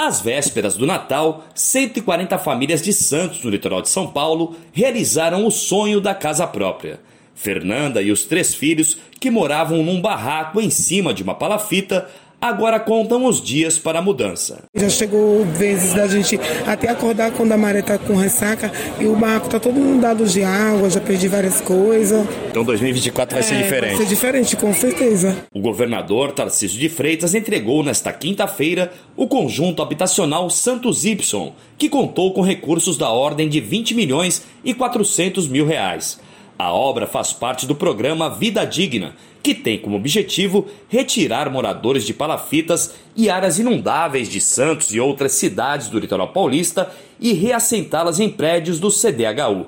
Às vésperas do Natal, 140 famílias de Santos, no litoral de São Paulo, realizaram o sonho da casa própria. Fernanda e os três filhos, que moravam num barraco em cima de uma palafita, agora contam os dias para a mudança. Já chegou vezes da gente até acordar quando a maré está com ressaca e o barco está todo inundado de água, já perdi várias coisas. Então 2024 vai é, ser diferente. Vai ser diferente, com certeza. O governador Tarcísio de Freitas entregou nesta quinta-feira o conjunto habitacional Santos Y, que contou com recursos da ordem de 20 milhões e 400 mil reais. A obra faz parte do programa Vida Digna, que tem como objetivo retirar moradores de palafitas e áreas inundáveis de Santos e outras cidades do litoral paulista e reassentá-las em prédios do CDHU.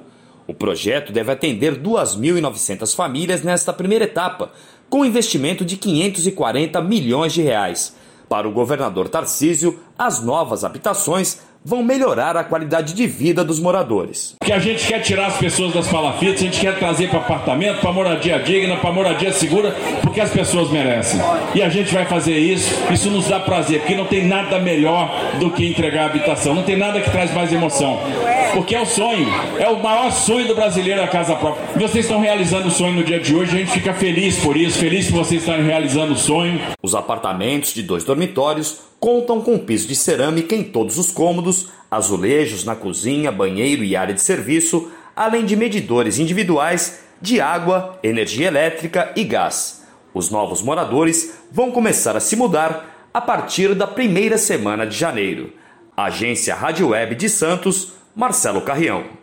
O projeto deve atender 2.900 famílias nesta primeira etapa, com investimento de 540 milhões de reais. Para o governador Tarcísio, as novas habitações vão melhorar a qualidade de vida dos moradores. Que a gente quer tirar as pessoas das palafitas, a gente quer trazer para apartamento, para moradia digna, para moradia segura, porque as pessoas merecem. E a gente vai fazer isso, isso nos dá prazer, porque não tem nada melhor do que entregar habitação, não tem nada que traz mais emoção. Porque é o sonho, é o maior sonho do brasileiro a casa própria. Vocês estão realizando o sonho no dia de hoje, a gente fica feliz por isso, feliz por vocês estarem realizando o sonho. Os apartamentos de dois dormitórios contam com piso de cerâmica em todos os cômodos, azulejos na cozinha, banheiro e área de serviço, além de medidores individuais de água, energia elétrica e gás. Os novos moradores vão começar a se mudar a partir da primeira semana de janeiro. Agência Rádio Web de Santos, Marcelo Carrião.